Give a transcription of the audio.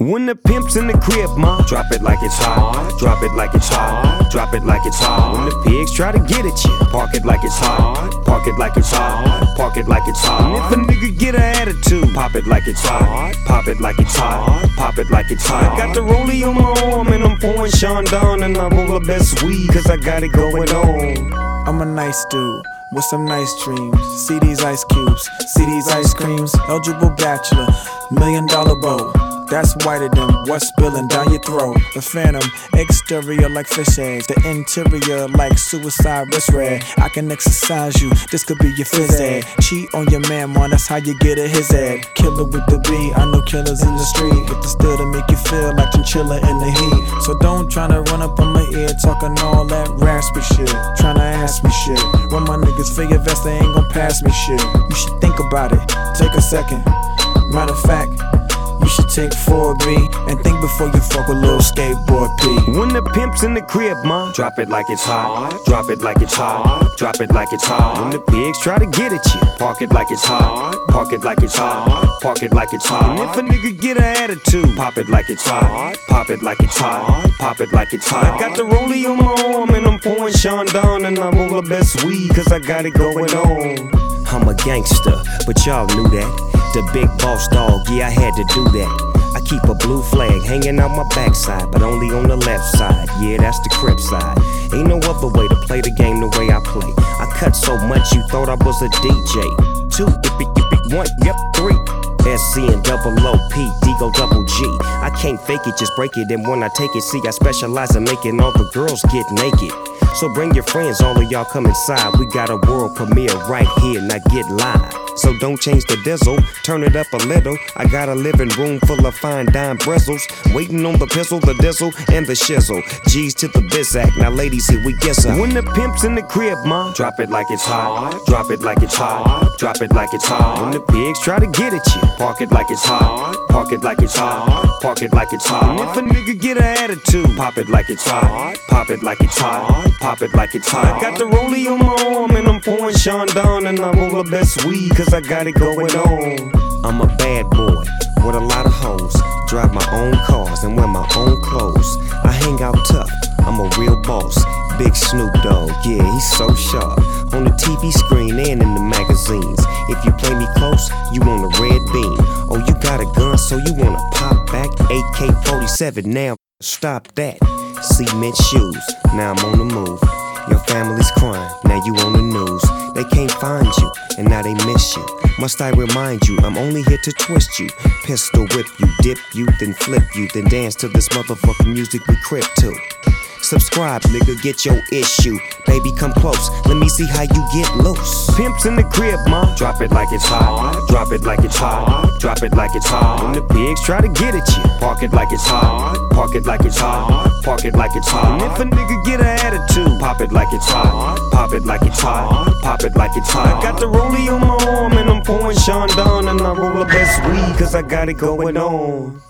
When the pimp's in the crib, ma, drop it like it's hot. Drop it like it's hot. Drop it like it's hot. When the pigs try to get at you, park it like it's hot. Park it like it's hot. Park it like it's hot. And if a nigga get an attitude, pop it like it's hot. Pop it like it's hot. Pop it like it's hot. I got the rollie on my arm and I'm pouring Chandon and I roll the best weed cause I got it going on. I'm a nice dude with some nice dreams. See these ice cubes, see these ice creams. Eligible bachelor, million dollar bow. That's whiter than what's spilling down your throat. The phantom, exterior like fish eggs, the interior like suicide wrist red. I can exercise you, this could be your phys ed. Cheat on your man, man, that's how you get a his head. Killer with the B, I know killers in the street. With the still to make you feel like chinchilla in the heat. So don't try to run up on my ear talking all that raspy shit. Tryna ask me shit. When my niggas figure vest, they ain't gon' pass me shit. You should think about it, take a second. Matter of fact, you should take 4B and think before you fuck a little skateboard P. When the pimp's in the crib, ma, drop it like it's hot. Drop it like it's hot. Drop it like it's hot. When the pigs try to get at you, park it like it's hot. Park it like it's hot. Park it like it's hot. And if a nigga get an attitude, pop it like it's hot. Pop it like it's hot. Pop it like it's hot. I got the rollie on my arm and I'm pouring Chandon and I'm roll the best weed cause I got it going on. I'm a gangster, but y'all knew that. The big boss dog, yeah, I had to do that. I keep a blue flag hanging out my backside, but only on the left side. Yeah, that's the crib side. Ain't no other way to play the game the way I play. I cut so much you thought I was a DJ. Two, yippee, yippee, one, yep, three. SC and double OP, D go double G. I can't fake it, just break it. And when I take it, see, I specialize in making all the girls get naked. So bring your friends, all of y'all come inside. We got a world premiere right here, now get live. So don't change the diesel, turn it up a little. I got a living room full of fine dime bristles. Waiting on the pistol, the diesel, and the shizzle. G's to the biz bizac, now ladies, here we guess. When the pimp's in the crib, ma, drop it like it's hot. Drop it like it's hot. Drop it like it's hot. When the pigs try to get at you, park it like it's hot. Park it like it's hot. Park it like it's hot. And if a nigga get an attitude, pop it like it's hot. Pop it like it's hot. Pop it like it's hot. I got the rollie on my arm and I'm pouring Chandon and I roll the best weed cause I got it going on. I'm a bad boy with a lot of hoes. Drive my own cars and wear my own clothes. I hang out tough, I'm a real boss. Big Snoop Dogg, yeah, he's so sharp. On the TV screen and in the magazines. If you play me close, you on a red beam. Oh, you got a gun, so you wanna pop back? AK 47 now, stop that. Cement shoes, now I'm on the move. Your family's crying, now you on the news. They can't find you, and now they miss you. Must I remind you, I'm only here to twist you. Pistol whip you, dip you, then flip you, then dance to this motherfucking music we crip to. Subscribe, nigga, get your issue. Baby, come close, let me see how you get loose. Pimps in the crib, ma. Drop it like it's hot. Drop it like it's hot. Drop it like it's hot. When the pigs try to get at you, park it like it's hot. Park it like it's hot. Park it like it's hot. And if a nigga get an attitude, pop it like it's hot. Pop it like it's hot. Pop it like it's hot. I got the rollie on my arm and I'm pouring Chandon and I roll the best weed cause I got it going on.